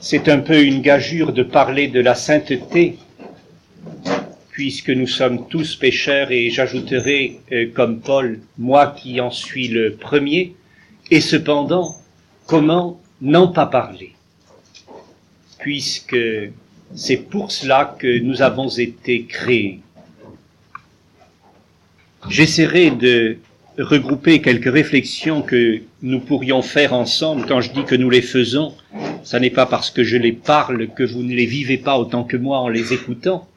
C'est un peu une gageure de parler de la sainteté, puisque nous sommes tous pécheurs, et j'ajouterai, euh, comme Paul, moi qui en suis le premier, et cependant, comment n'en pas parler? Puisque c'est pour cela que nous avons été créés. J'essaierai de regrouper quelques réflexions que nous pourrions faire ensemble. Quand je dis que nous les faisons, ce n'est pas parce que je les parle que vous ne les vivez pas autant que moi en les écoutant.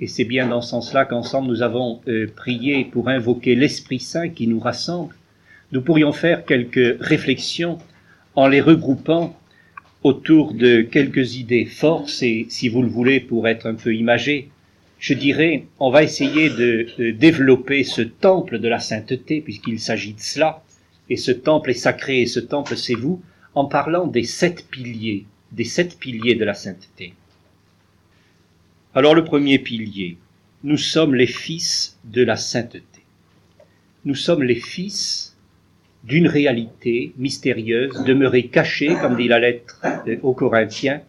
Et c'est bien dans ce sens-là qu'ensemble nous avons euh, prié pour invoquer l'Esprit Saint qui nous rassemble. Nous pourrions faire quelques réflexions en les regroupant autour de quelques idées forces et, si vous le voulez, pour être un peu imagé, je dirais, on va essayer de, développer ce temple de la sainteté, puisqu'il s'agit de cela, et ce temple est sacré, et ce temple c'est vous, en parlant des sept piliers, des sept piliers de la sainteté. Alors le premier pilier, nous sommes les fils de la sainteté. Nous sommes les fils d'une réalité mystérieuse, demeurée cachée, comme dit la lettre aux Corinthiens,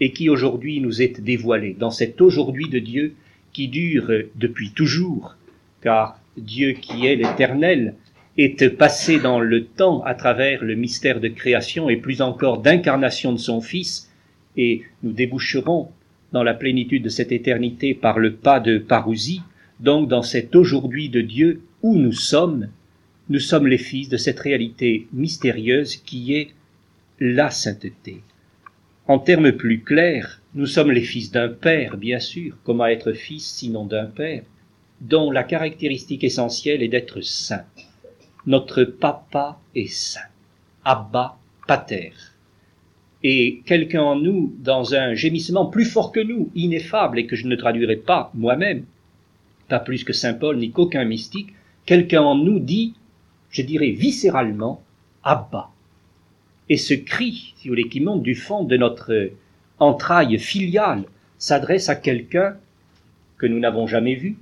et qui aujourd'hui nous est dévoilée, dans cet aujourd'hui de Dieu qui dure depuis toujours, car Dieu qui est l'éternel est passé dans le temps à travers le mystère de création et plus encore d'incarnation de son Fils, et nous déboucherons dans la plénitude de cette éternité par le pas de Parousie, donc dans cet aujourd'hui de Dieu où nous sommes, nous sommes les fils de cette réalité mystérieuse qui est la sainteté. En termes plus clairs, nous sommes les fils d'un père, bien sûr, comment être fils sinon d'un père, dont la caractéristique essentielle est d'être saint. Notre papa est saint. Abba pater. Et quelqu'un en nous, dans un gémissement plus fort que nous, ineffable, et que je ne traduirai pas moi-même, pas plus que saint Paul ni qu'aucun mystique, quelqu'un en nous dit, je dirais viscéralement, Abba. Et ce cri, si vous voulez, qui monte du fond de notre entraille filiale, s'adresse à quelqu'un que nous n'avons jamais vu,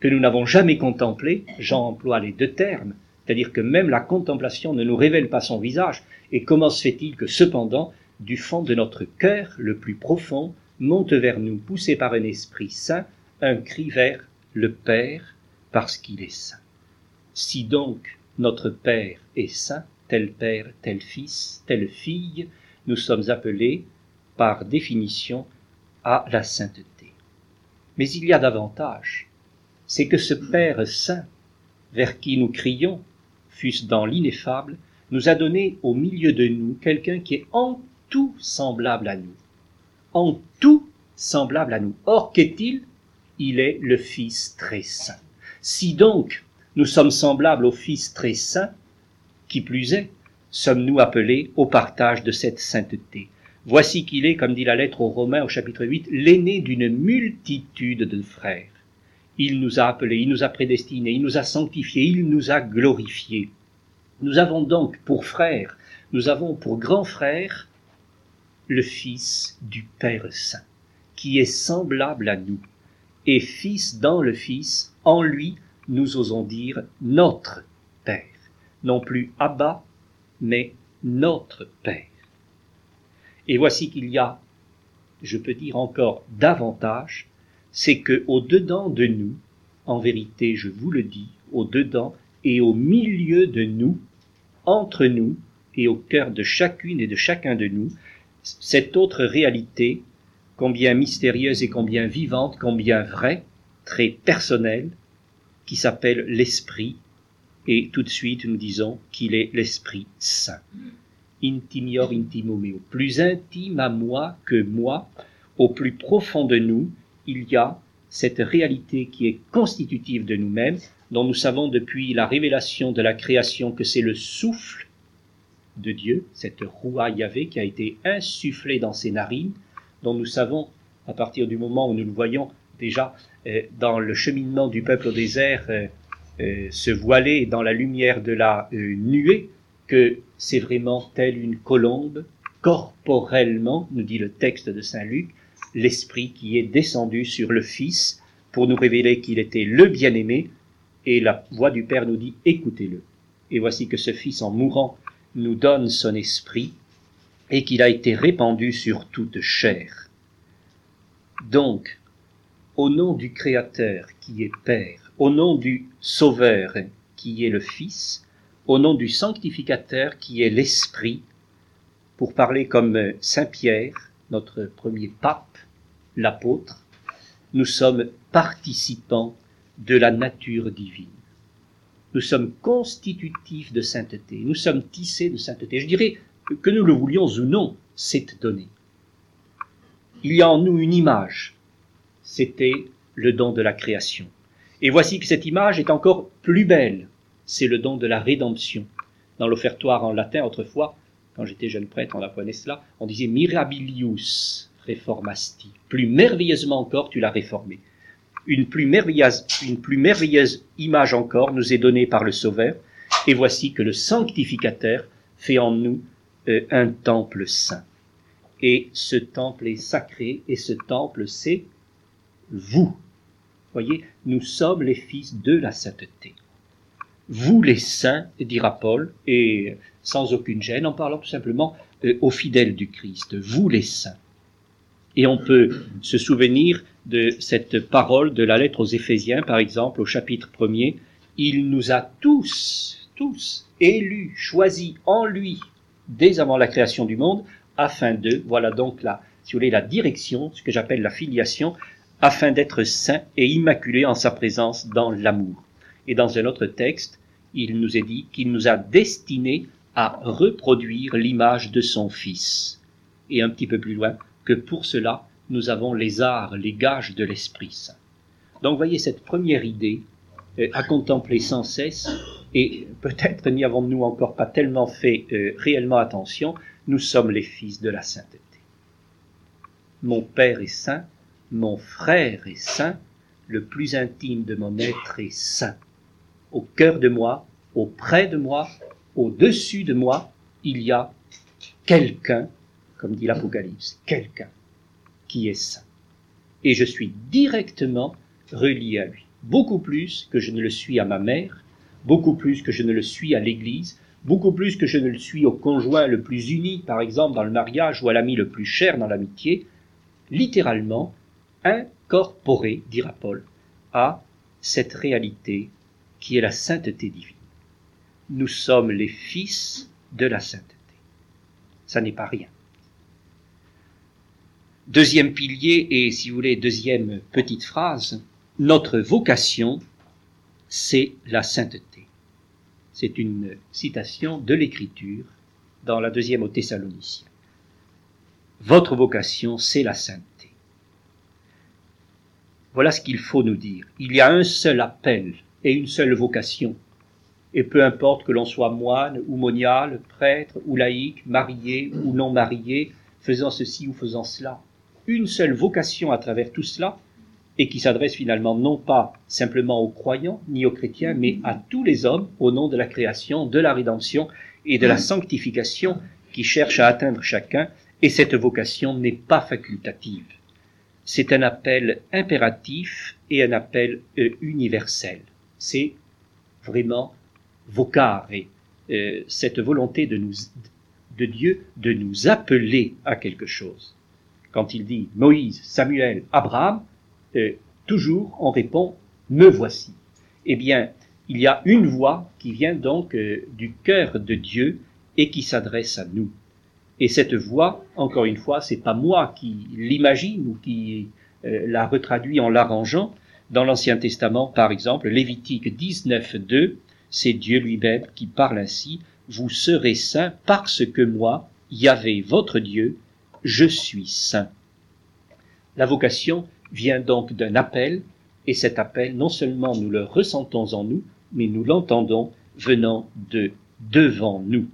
que nous n'avons jamais contemplé, j'emploie les deux termes, c'est-à-dire que même la contemplation ne nous révèle pas son visage, et comment se fait-il que cependant, du fond de notre cœur le plus profond, monte vers nous, poussé par un esprit saint, un cri vers le Père, parce qu'il est saint. Si donc notre Père est saint, tel père, tel fils, telle fille, nous sommes appelés, par définition, à la sainteté. Mais il y a davantage. C'est que ce Père saint, vers qui nous crions, fût-ce dans l'ineffable, nous a donné au milieu de nous quelqu'un qui est en tout semblable à nous. En tout semblable à nous. Or, qu'est-il? Il est le Fils très saint. Si donc nous sommes semblables au Fils très saint, qui plus est, sommes-nous appelés au partage de cette sainteté. Voici qu'il est, comme dit la lettre aux Romains au chapitre 8, l'aîné d'une multitude de frères. Il nous a appelés, il nous a prédestinés, il nous a sanctifiés, il nous a glorifiés. Nous avons donc pour frère, nous avons pour grand frère le Fils du Père Saint, qui est semblable à nous, et Fils dans le Fils, en lui, nous osons dire notre non plus Abba, mais notre Père. Et voici qu'il y a, je peux dire encore davantage, c'est que au dedans de nous, en vérité, je vous le dis, au dedans et au milieu de nous, entre nous et au cœur de chacune et de chacun de nous, cette autre réalité, combien mystérieuse et combien vivante, combien vraie, très personnelle, qui s'appelle l'esprit et tout de suite nous disons qu'il est l'Esprit Saint. Intimior intimo meo. Plus intime à moi que moi, au plus profond de nous, il y a cette réalité qui est constitutive de nous-mêmes, dont nous savons depuis la révélation de la création que c'est le souffle de Dieu, cette roua Yahvé qui a été insufflée dans ses narines, dont nous savons, à partir du moment où nous le voyons déjà euh, dans le cheminement du peuple au désert, euh, euh, se voiler dans la lumière de la euh, nuée, que c'est vraiment telle une colombe, corporellement, nous dit le texte de Saint Luc, l'Esprit qui est descendu sur le Fils pour nous révéler qu'il était le bien-aimé, et la voix du Père nous dit écoutez-le. Et voici que ce Fils, en mourant, nous donne son esprit, et qu'il a été répandu sur toute chair. Donc, au nom du Créateur qui est Père, au nom du Sauveur qui est le Fils, au nom du Sanctificateur qui est l'Esprit, pour parler comme Saint Pierre, notre premier pape, l'apôtre, nous sommes participants de la nature divine. Nous sommes constitutifs de sainteté, nous sommes tissés de sainteté. Je dirais que nous le voulions ou non, c'est donné. Il y a en nous une image, c'était le don de la création. Et voici que cette image est encore plus belle, c'est le don de la rédemption. Dans l'offertoire en latin, autrefois, quand j'étais jeune prêtre, on apprenait cela, on disait mirabilius reformasti. Plus merveilleusement encore, tu l'as réformé. Une plus merveilleuse, une plus merveilleuse image encore nous est donnée par le Sauveur, et voici que le sanctificateur fait en nous euh, un temple saint. Et ce temple est sacré, et ce temple, c'est vous. Voyez, nous sommes les fils de la sainteté. Vous les saints, dira Paul, et sans aucune gêne, en parlant tout simplement euh, aux fidèles du Christ, vous les saints. Et on peut se souvenir de cette parole de la lettre aux Éphésiens, par exemple, au chapitre 1er. Il nous a tous, tous, élus, choisis en lui, dès avant la création du monde, afin de, voilà donc la, si vous voulez, la direction, ce que j'appelle la filiation, afin d'être saints et immaculés en sa présence dans l'amour. Et dans un autre texte, il nous est dit qu'il nous a destinés à reproduire l'image de son Fils. Et un petit peu plus loin, que pour cela, nous avons les arts, les gages de l'Esprit Saint. Donc voyez cette première idée euh, à contempler sans cesse, et peut-être n'y avons-nous encore pas tellement fait euh, réellement attention, nous sommes les fils de la sainteté. Mon Père est saint, mon frère est saint, le plus intime de mon être est saint. Au cœur de moi, auprès de moi, au-dessus de moi, il y a quelqu'un, comme dit l'Apocalypse, quelqu'un qui est saint. Et je suis directement relié à lui, beaucoup plus que je ne le suis à ma mère, beaucoup plus que je ne le suis à l'Église, beaucoup plus que je ne le suis au conjoint le plus uni, par exemple dans le mariage, ou à l'ami le plus cher dans l'amitié, littéralement incorporé, dira Paul, à cette réalité qui est la sainteté divine nous sommes les fils de la sainteté. Ça n'est pas rien. Deuxième pilier et, si vous voulez, deuxième petite phrase, notre vocation, c'est la sainteté. C'est une citation de l'Écriture dans la deuxième aux Thessaloniciens. Votre vocation, c'est la sainteté. Voilà ce qu'il faut nous dire. Il y a un seul appel et une seule vocation et peu importe que l'on soit moine ou monial, prêtre ou laïque, marié ou non marié, faisant ceci ou faisant cela. Une seule vocation à travers tout cela, et qui s'adresse finalement non pas simplement aux croyants ni aux chrétiens, mais à tous les hommes au nom de la création, de la rédemption et de la sanctification qui cherche à atteindre chacun, et cette vocation n'est pas facultative. C'est un appel impératif et un appel euh, universel. C'est vraiment vocar et euh, cette volonté de Dieu de nous appeler à quelque chose. Quand il dit Moïse, Samuel, Abraham, euh, toujours on répond Me voici. Eh bien, il y a une voix qui vient donc euh, du cœur de Dieu et qui s'adresse à nous. Et cette voix, encore une fois, c'est pas moi qui l'imagine ou qui la retraduit en l'arrangeant. Dans l'Ancien Testament, par exemple, Lévitique 19.2, c'est Dieu lui-même qui parle ainsi, vous serez saints parce que moi, Yahvé, votre Dieu, je suis saint. La vocation vient donc d'un appel, et cet appel, non seulement nous le ressentons en nous, mais nous l'entendons venant de devant nous.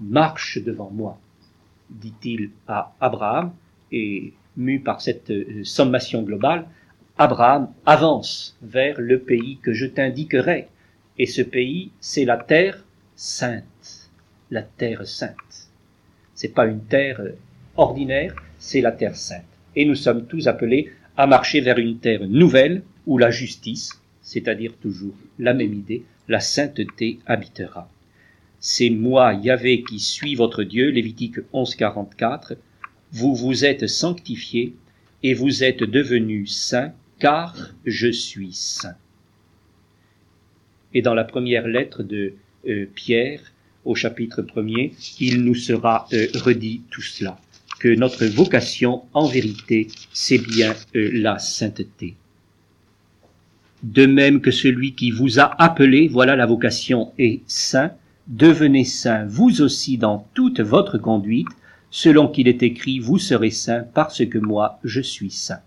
Marche devant moi, dit-il à Abraham, et mu par cette euh, sommation globale, Abraham avance vers le pays que je t'indiquerai. Et ce pays, c'est la terre sainte. La terre sainte. C'est pas une terre ordinaire, c'est la terre sainte. Et nous sommes tous appelés à marcher vers une terre nouvelle où la justice, c'est-à-dire toujours la même idée, la sainteté habitera. C'est moi, Yahvé, qui suis votre Dieu, Lévitique 11, 44, vous vous êtes sanctifiés et vous êtes devenus saints, car je suis saint. Et dans la première lettre de euh, Pierre, au chapitre premier, il nous sera euh, redit tout cela, que notre vocation, en vérité, c'est bien euh, la sainteté. De même que celui qui vous a appelé, voilà la vocation, est saint, devenez saint vous aussi dans toute votre conduite, selon qu'il est écrit, vous serez saint parce que moi je suis saint.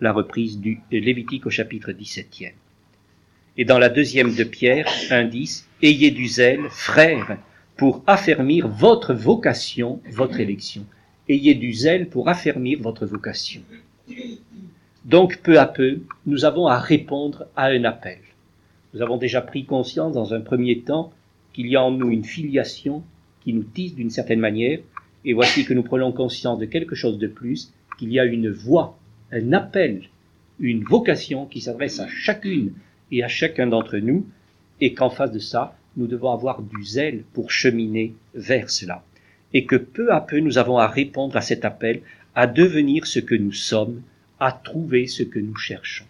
La reprise du Lévitique au chapitre 17e. Et dans la deuxième de Pierre, indice, ayez du zèle, frères, pour affermir votre vocation, votre élection. Ayez du zèle pour affermir votre vocation. Donc, peu à peu, nous avons à répondre à un appel. Nous avons déjà pris conscience dans un premier temps qu'il y a en nous une filiation qui nous tisse d'une certaine manière, et voici que nous prenons conscience de quelque chose de plus, qu'il y a une voix, un appel, une vocation qui s'adresse à chacune et à chacun d'entre nous, et qu'en face de ça, nous devons avoir du zèle pour cheminer vers cela. Et que peu à peu nous avons à répondre à cet appel, à devenir ce que nous sommes, à trouver ce que nous cherchons.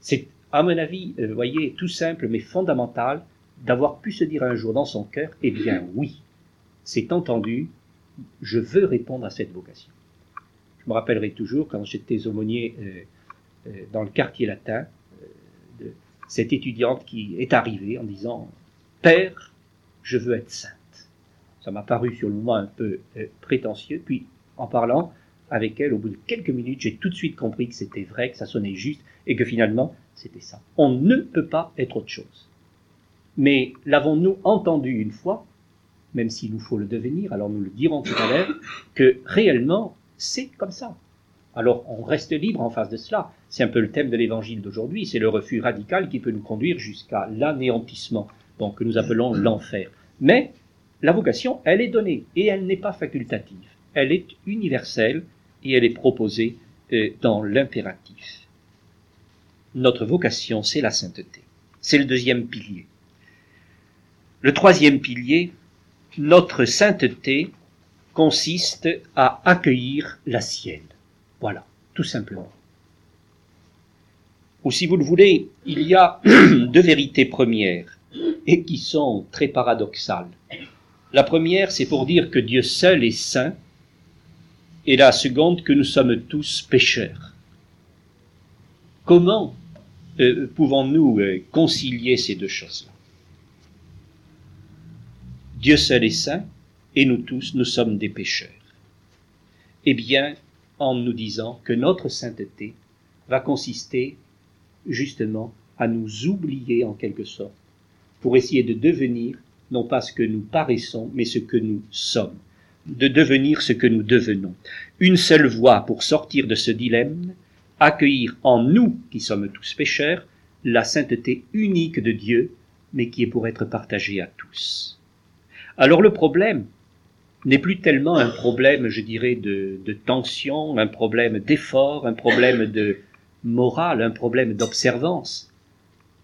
C'est, à mon avis, vous euh, voyez, tout simple mais fondamental d'avoir pu se dire un jour dans son cœur, eh bien oui, c'est entendu, je veux répondre à cette vocation. Je me rappellerai toujours quand j'étais aumônier euh, euh, dans le quartier latin, de cette étudiante qui est arrivée en disant Père, je veux être sainte. Ça m'a paru sur le moment un peu euh, prétentieux, puis en parlant avec elle, au bout de quelques minutes, j'ai tout de suite compris que c'était vrai, que ça sonnait juste, et que finalement, c'était ça. On ne peut pas être autre chose. Mais l'avons-nous entendu une fois, même s'il nous faut le devenir, alors nous le dirons tout à l'heure, que réellement, c'est comme ça. Alors on reste libre en face de cela. C'est un peu le thème de l'évangile d'aujourd'hui, c'est le refus radical qui peut nous conduire jusqu'à l'anéantissement donc que nous appelons l'enfer. Mais la vocation, elle est donnée et elle n'est pas facultative. Elle est universelle et elle est proposée euh, dans l'impératif. Notre vocation, c'est la sainteté. C'est le deuxième pilier. Le troisième pilier, notre sainteté consiste à accueillir la sienne. Voilà, tout simplement. Ou si vous le voulez, il y a deux vérités premières et qui sont très paradoxales. La première, c'est pour dire que Dieu seul est saint, et la seconde, que nous sommes tous pécheurs. Comment euh, pouvons-nous euh, concilier ces deux choses-là? Dieu seul est saint, et nous tous, nous sommes des pécheurs. Eh bien, en nous disant que notre sainteté va consister justement à nous oublier en quelque sorte pour essayer de devenir non pas ce que nous paraissons, mais ce que nous sommes, de devenir ce que nous devenons. Une seule voie pour sortir de ce dilemme, accueillir en nous, qui sommes tous pécheurs, la sainteté unique de Dieu, mais qui est pour être partagée à tous. Alors le problème n'est plus tellement un problème, je dirais, de, tension, un problème d'effort, un problème de morale, un problème d'observance.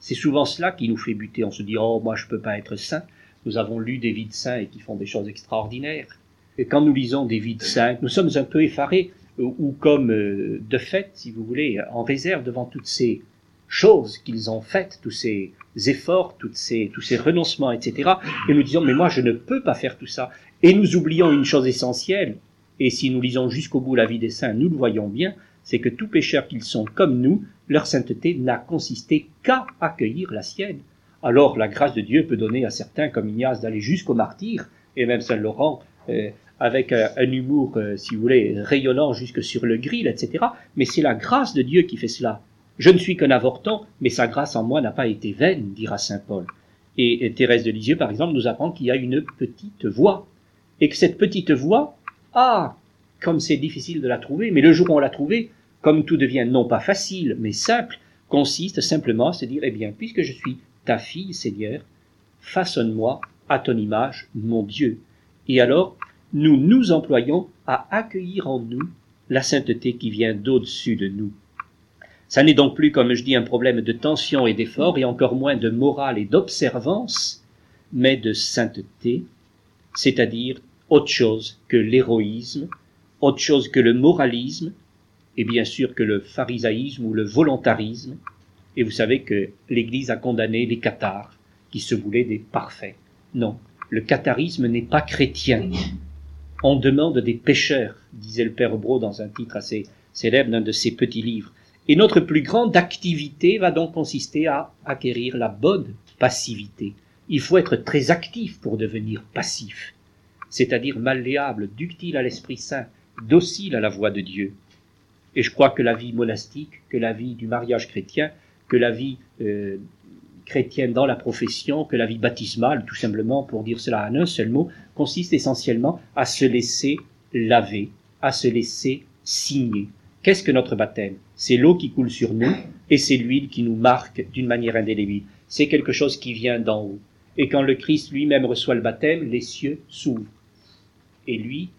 C'est souvent cela qui nous fait buter. On se dit, oh, moi, je peux pas être saint. Nous avons lu des vies de saints et qui font des choses extraordinaires. Et quand nous lisons des vies de saints, nous sommes un peu effarés, ou comme euh, de fait, si vous voulez, en réserve devant toutes ces choses qu'ils ont faites, tous ces efforts, ces, tous ces renoncements, etc. Et nous disons, mais moi, je ne peux pas faire tout ça. Et nous oublions une chose essentielle, et si nous lisons jusqu'au bout la vie des saints, nous le voyons bien, c'est que tous pécheurs qu'ils sont comme nous, leur sainteté n'a consisté qu'à accueillir la sienne. Alors la grâce de Dieu peut donner à certains comme Ignace d'aller jusqu'au martyr, et même Saint Laurent, euh, avec un, humour, euh, si vous voulez, rayonnant jusque sur le grill, etc. Mais c'est la grâce de Dieu qui fait cela. Je ne suis qu'un avorton, mais sa grâce en moi n'a pas été vaine, dira Saint Paul. Et, et Thérèse de Lisieux, par exemple, nous apprend qu'il y a une petite voix, et que cette petite voix, ah, comme c'est difficile de la trouver, mais le jour où on l'a trouvée, comme tout devient non pas facile, mais simple, consiste simplement à se dire, eh bien, puisque je suis ta fille, Seigneur, façonne-moi à ton image, mon Dieu. Et alors, nous nous employons à accueillir en nous la sainteté qui vient d'au-dessus de nous. Ça n'est donc plus, comme je dis, un problème de tension et d'effort, et encore moins de morale et d'observance, mais de sainteté, c'est-à-dire autre chose que l'héroïsme, autre chose que le moralisme, et bien sûr que le pharisaïsme ou le volontarisme. Et vous savez que l'Église a condamné les cathares, qui se voulaient des parfaits. Non, le catharisme n'est pas chrétien. On demande des pécheurs, disait le Père Bro dans un titre assez célèbre d'un de ses petits livres. Et notre plus grande activité va donc consister à acquérir la bonne passivité. Il faut être très actif pour devenir passif, c'est-à-dire malléable, ductile à l'Esprit Saint, docile à la voix de Dieu. Et je crois que la vie monastique, que la vie du mariage chrétien, que la vie euh, chrétienne dans la profession, que la vie baptismale, tout simplement pour dire cela en un seul mot, consiste essentiellement à se laisser laver, à se laisser signer. Qu'est-ce que notre baptême? C'est l'eau qui coule sur nous et c'est l'huile qui nous marque d'une manière indélébile. C'est quelque chose qui vient d'en haut. Et quand le Christ lui-même reçoit le baptême, les cieux s'ouvrent. Et lui,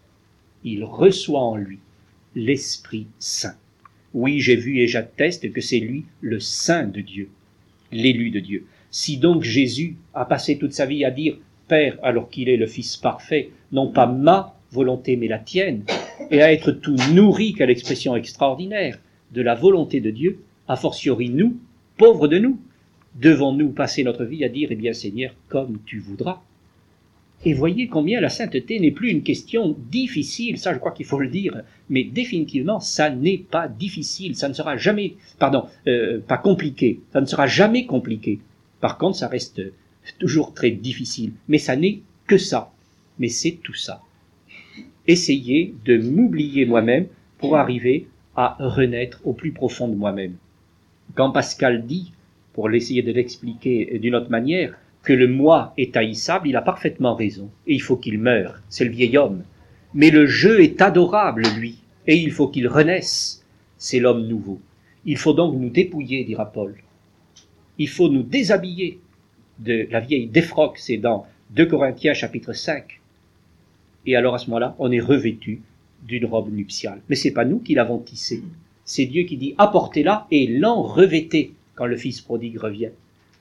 il reçoit en lui l'Esprit Saint. Oui, j'ai vu et j'atteste que c'est lui le Saint de Dieu, l'élu de Dieu. Si donc Jésus a passé toute sa vie à dire Père alors qu'il est le Fils parfait, non pas ma volonté mais la tienne, et à être tout nourri, quelle expression extraordinaire, de la volonté de Dieu, a fortiori nous, pauvres de nous, devons-nous passer notre vie à dire, eh bien Seigneur, comme tu voudras? Et voyez combien la sainteté n'est plus une question difficile, ça je crois qu'il faut le dire, mais définitivement ça n'est pas difficile, ça ne sera jamais, pardon, euh, pas compliqué, ça ne sera jamais compliqué. Par contre, ça reste toujours très difficile, mais ça n'est que ça, mais c'est tout ça. Essayer de m'oublier moi-même pour arriver à renaître au plus profond de moi-même. Quand Pascal dit, pour l'essayer de l'expliquer d'une autre manière, que le moi est haïssable, il a parfaitement raison, et il faut qu'il meure, c'est le vieil homme. Mais le jeu est adorable, lui, et il faut qu'il renaisse, c'est l'homme nouveau. Il faut donc nous dépouiller, dira Paul. Il faut nous déshabiller de la vieille défroque, c'est dans 2 Corinthiens chapitre 5 et alors à ce moment-là, on est revêtu d'une robe nuptiale. Mais c'est pas nous qui l'avons tissée. C'est Dieu qui dit apportez-la et l'en revêtez quand le Fils prodigue revient.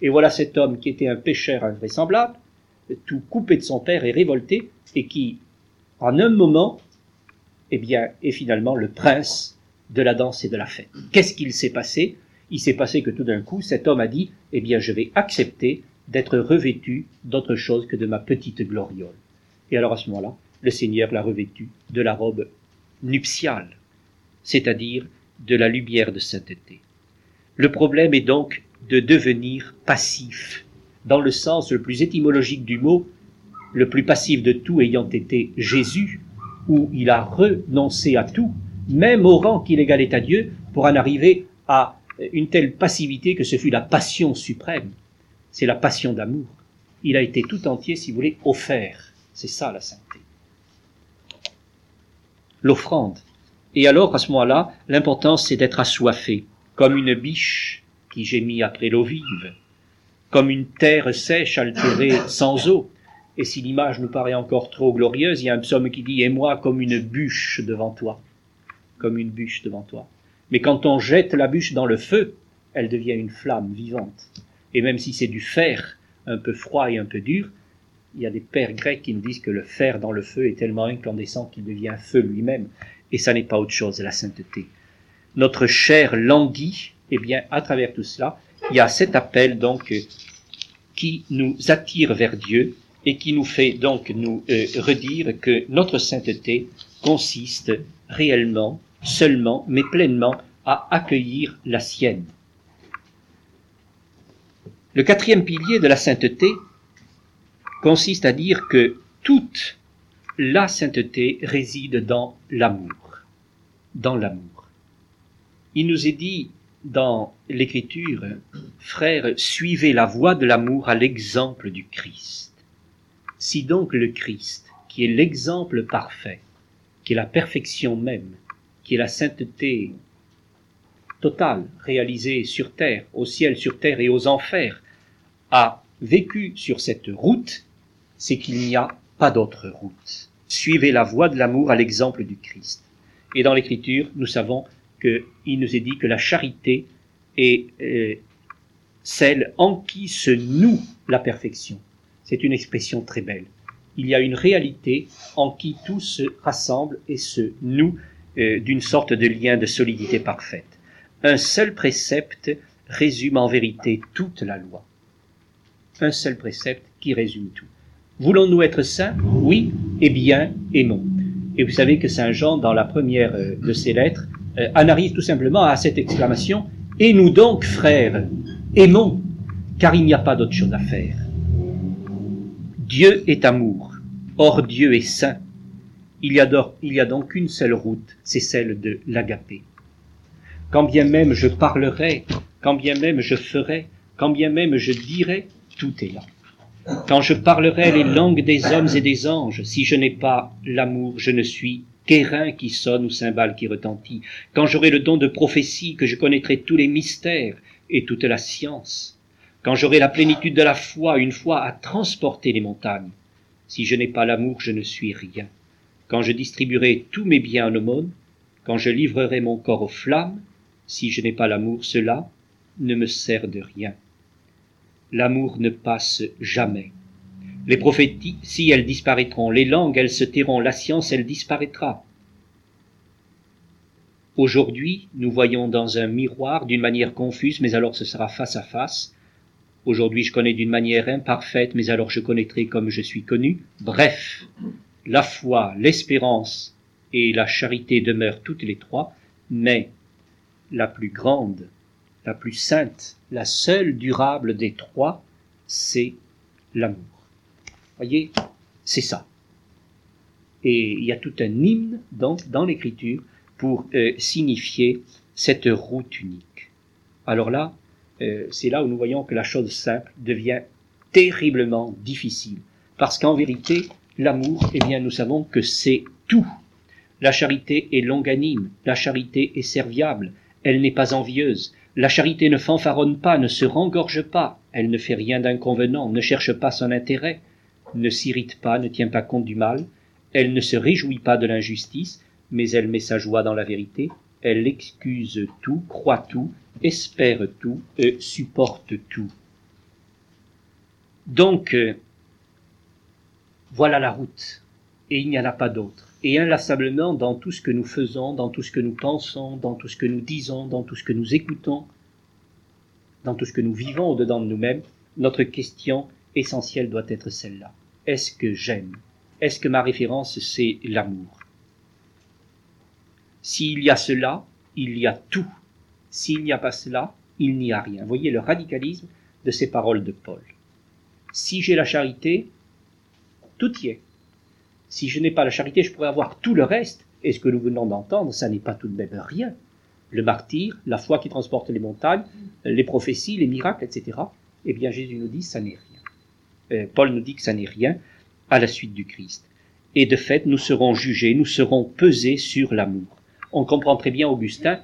Et voilà cet homme qui était un pécheur invraisemblable, tout coupé de son père et révolté, et qui, en un moment, eh bien, est finalement le prince de la danse et de la fête. Qu'est-ce qu'il s'est passé? Il s'est passé que tout d'un coup, cet homme a dit, eh bien, je vais accepter d'être revêtu d'autre chose que de ma petite gloriole. Et alors à ce moment-là, le Seigneur l'a revêtu de la robe nuptiale, c'est-à-dire de la lumière de sainteté. Le problème est donc de devenir passif, dans le sens le plus étymologique du mot, le plus passif de tout ayant été Jésus, où il a renoncé à tout, même au rang qu'il égalait à Dieu, pour en arriver à une telle passivité que ce fut la passion suprême. C'est la passion d'amour. Il a été tout entier, si vous voulez, offert. C'est ça la sainteté l'offrande. Et alors, à ce moment-là, l'importance, c'est d'être assoiffé, comme une biche qui gémit après l'eau vive, comme une terre sèche altérée sans eau. Et si l'image nous paraît encore trop glorieuse, il y a un psaume qui dit, et moi comme une bûche devant toi, comme une bûche devant toi. Mais quand on jette la bûche dans le feu, elle devient une flamme vivante. Et même si c'est du fer, un peu froid et un peu dur, il y a des pères grecs qui nous disent que le fer dans le feu est tellement incandescent qu'il devient feu lui-même, et ça n'est pas autre chose, la sainteté. Notre chair languit, eh bien, à travers tout cela, il y a cet appel donc qui nous attire vers Dieu et qui nous fait donc nous euh, redire que notre sainteté consiste réellement, seulement, mais pleinement à accueillir la sienne. Le quatrième pilier de la sainteté, consiste à dire que toute la sainteté réside dans l'amour. Dans l'amour. Il nous est dit dans l'Écriture, frères, suivez la voie de l'amour à l'exemple du Christ. Si donc le Christ, qui est l'exemple parfait, qui est la perfection même, qui est la sainteté totale réalisée sur terre, au ciel, sur terre et aux enfers, a vécu sur cette route, c'est qu'il n'y a pas d'autre route. Suivez la voie de l'amour à l'exemple du Christ. Et dans l'Écriture, nous savons qu'il nous est dit que la charité est euh, celle en qui se noue la perfection. c'est une expression très belle. Il y a une réalité en qui tout se rassemble et se noue euh, d'une sorte de lien de solidité parfaite. Un seul précepte résume en vérité toute la loi. Un seul précepte qui résume tout. Voulons-nous être saints? Oui, et bien, aimons. Et vous savez que Saint Jean, dans la première euh, de ses lettres, euh, en arrive tout simplement à cette exclamation Et nous donc, frères, aimons, car il n'y a pas d'autre chose à faire. Dieu est amour, or Dieu est saint. Il y a, il y a donc une seule route, c'est celle de l'agapé. Quand bien même je parlerai, quand bien même je ferai, quand bien même je dirai, tout est là. Quand je parlerai les langues des hommes et des anges, si je n'ai pas l'amour, je ne suis qu'airain qui sonne ou cymbale qui retentit. Quand j'aurai le don de prophétie, que je connaîtrai tous les mystères et toute la science. Quand j'aurai la plénitude de la foi, une foi à transporter les montagnes. Si je n'ai pas l'amour, je ne suis rien. Quand je distribuerai tous mes biens en aumône, quand je livrerai mon corps aux flammes, si je n'ai pas l'amour, cela ne me sert de rien l'amour ne passe jamais. Les prophéties, si elles disparaîtront, les langues, elles se tairont, la science, elle disparaîtra. Aujourd'hui, nous voyons dans un miroir d'une manière confuse, mais alors ce sera face à face. Aujourd'hui, je connais d'une manière imparfaite, mais alors je connaîtrai comme je suis connu. Bref, la foi, l'espérance et la charité demeurent toutes les trois, mais la plus grande la plus sainte, la seule durable des trois, c'est l'amour. Voyez, c'est ça. Et il y a tout un hymne donc dans l'écriture pour euh, signifier cette route unique. Alors là, euh, c'est là où nous voyons que la chose simple devient terriblement difficile. Parce qu'en vérité, l'amour, eh bien, nous savons que c'est tout. La charité est longanime, la charité est serviable, elle n'est pas envieuse, la charité ne fanfaronne pas, ne se rengorge pas, elle ne fait rien d'inconvenant, ne cherche pas son intérêt, ne s'irrite pas, ne tient pas compte du mal, elle ne se réjouit pas de l'injustice, mais elle met sa joie dans la vérité, elle excuse tout, croit tout, espère tout, et supporte tout. Donc, euh, voilà la route, et il n'y en a pas d'autre et inlassablement dans tout ce que nous faisons, dans tout ce que nous pensons, dans tout ce que nous disons, dans tout ce que nous écoutons, dans tout ce que nous vivons au-dedans de nous-mêmes, notre question essentielle doit être celle-là. Est-ce que j'aime? Est-ce que ma référence, c'est l'amour? S'il y a cela, il y a tout. S'il n'y a pas cela, il n'y a rien. Voyez le radicalisme de ces paroles de Paul. Si j'ai la charité, tout y est. Si je n'ai pas la charité, je pourrais avoir tout le reste. Et ce que nous venons d'entendre, ça n'est pas tout de même rien. Le martyr, la foi qui transporte les montagnes, les prophéties, les miracles, etc. Eh bien, Jésus nous dit, ça n'est rien. Euh, Paul nous dit que ça n'est rien à la suite du Christ. Et de fait, nous serons jugés, nous serons pesés sur l'amour. On comprend très bien Augustin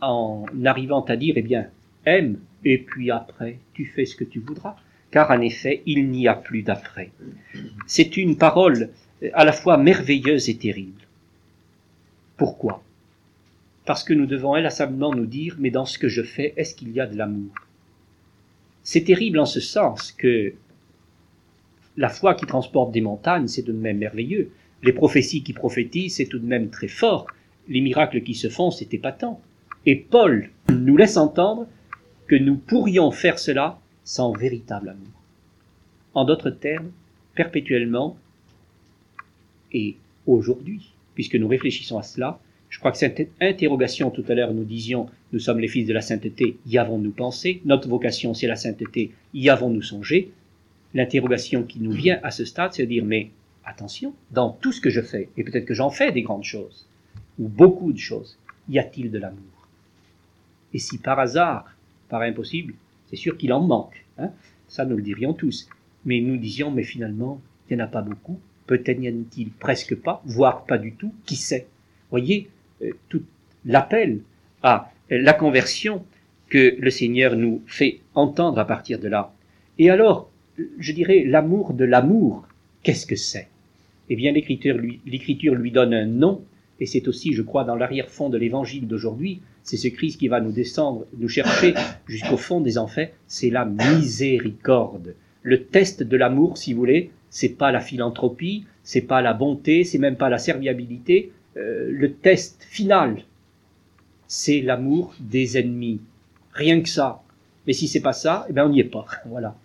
en arrivant à dire, eh bien, aime, et puis après, tu fais ce que tu voudras. Car en effet, il n'y a plus d'après. C'est une parole à la fois merveilleuse et terrible. Pourquoi? Parce que nous devons inlassablement nous dire, mais dans ce que je fais, est-ce qu'il y a de l'amour? C'est terrible en ce sens que la foi qui transporte des montagnes, c'est tout de même merveilleux. Les prophéties qui prophétisent, c'est tout de même très fort. Les miracles qui se font, c'est épatant. Et Paul nous laisse entendre que nous pourrions faire cela sans véritable amour. En d'autres termes, perpétuellement, et aujourd'hui, puisque nous réfléchissons à cela, je crois que cette interrogation, tout à l'heure nous disions, nous sommes les fils de la sainteté, y avons-nous pensé? Notre vocation, c'est la sainteté, y avons-nous songé? L'interrogation qui nous vient à ce stade, c'est de dire, mais attention, dans tout ce que je fais, et peut-être que j'en fais des grandes choses, ou beaucoup de choses, y a-t-il de l'amour? Et si par hasard, par impossible, c'est sûr qu'il en manque, hein ça nous le dirions tous, mais nous disions, mais finalement, il n'y en a pas beaucoup, peut-être n'y en presque pas, voire pas du tout, qui sait? Voyez, euh, tout l'appel à la conversion que le Seigneur nous fait entendre à partir de là. Et alors, je dirais, l'amour de l'amour, qu'est-ce que c'est? Eh bien, l'écriture lui, l'écriture lui donne un nom, et c'est aussi, je crois, dans l'arrière-fond de l'évangile d'aujourd'hui, c'est ce Christ qui va nous descendre, nous chercher jusqu'au fond des enfers, c'est la miséricorde. Le test de l'amour, si vous voulez, c'est pas la philanthropie, c'est pas la bonté, c'est même pas la serviabilité. Euh, le test final, c'est l'amour des ennemis. Rien que ça. Mais si c'est pas ça, eh ben on n'y est pas. Voilà.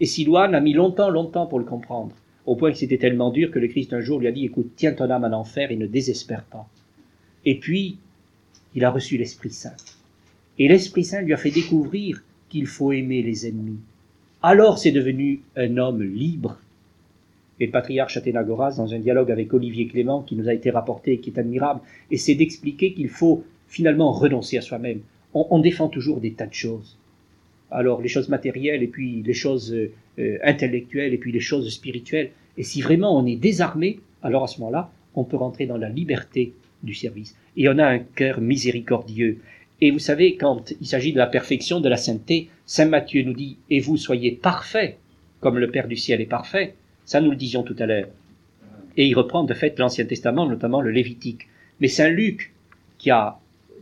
Et Silouane a mis longtemps, longtemps pour le comprendre, au point que c'était tellement dur que le Christ un jour lui a dit "Écoute, tiens ton âme en enfer et ne désespère pas." Et puis, il a reçu l'Esprit Saint. Et l'Esprit Saint lui a fait découvrir qu'il faut aimer les ennemis. Alors c'est devenu un homme libre. Et le patriarche Athénagoras, dans un dialogue avec Olivier Clément, qui nous a été rapporté et qui est admirable, essaie d'expliquer qu'il faut finalement renoncer à soi-même. On, défend toujours des tas de choses. Alors les choses matérielles et puis les choses euh, intellectuelles et puis les choses spirituelles. Et si vraiment on est désarmé, alors à ce moment-là, on peut rentrer dans la liberté du service. Et on a un cœur miséricordieux. Et vous savez, quand il s'agit de la perfection, de la sainteté, Saint Matthieu nous dit, et vous soyez parfaits, comme le Père du ciel est parfait. Ça, nous le disions tout à l'heure. Et il reprend de fait l'Ancien Testament, notamment le Lévitique. Mais Saint Luc, qui a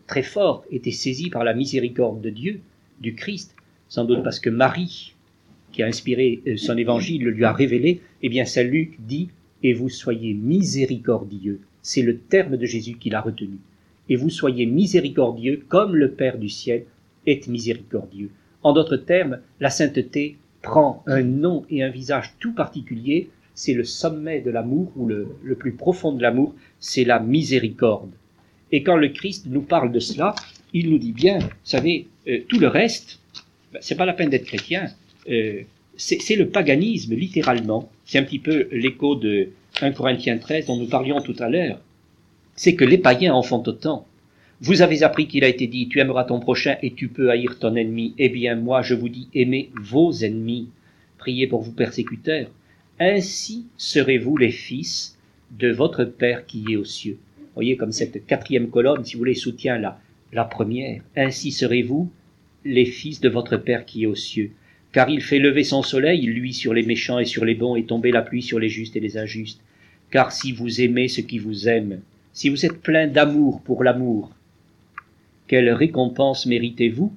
très fort été saisi par la miséricorde de Dieu, du Christ, sans doute parce que Marie, qui a inspiré euh, son évangile, le lui a révélé, eh bien Saint Luc dit, et vous soyez miséricordieux. C'est le terme de Jésus qu'il a retenu et vous soyez miséricordieux comme le Père du ciel est miséricordieux. En d'autres termes, la sainteté prend un nom et un visage tout particulier, c'est le sommet de l'amour, ou le, plus profond de l'amour, c'est la miséricorde. Et quand le Christ nous parle de cela, il nous dit bien, vous savez, euh, tout le reste, ben, c'est pas la peine d'être chrétien, euh, c'est le paganisme, littéralement. C'est un petit peu l'écho de 1 Corinthiens 13 dont nous parlions tout à l'heure c'est que les païens en font autant. Vous avez appris qu'il a été dit, tu aimeras ton prochain et tu peux haïr ton ennemi. Eh bien, moi, je vous dis, aimez vos ennemis. Priez pour vos persécuteurs. Ainsi serez-vous les fils de votre Père qui est aux cieux. Voyez comme cette quatrième colonne, si vous voulez, soutient la, la première. Ainsi serez-vous les fils de votre Père qui est aux cieux. Car il fait lever son soleil, lui, sur les méchants et sur les bons, et tomber la pluie sur les justes et les injustes. Car si vous aimez ceux qui vous aiment, si vous êtes plein d'amour pour l'amour, quelle récompense méritez-vous?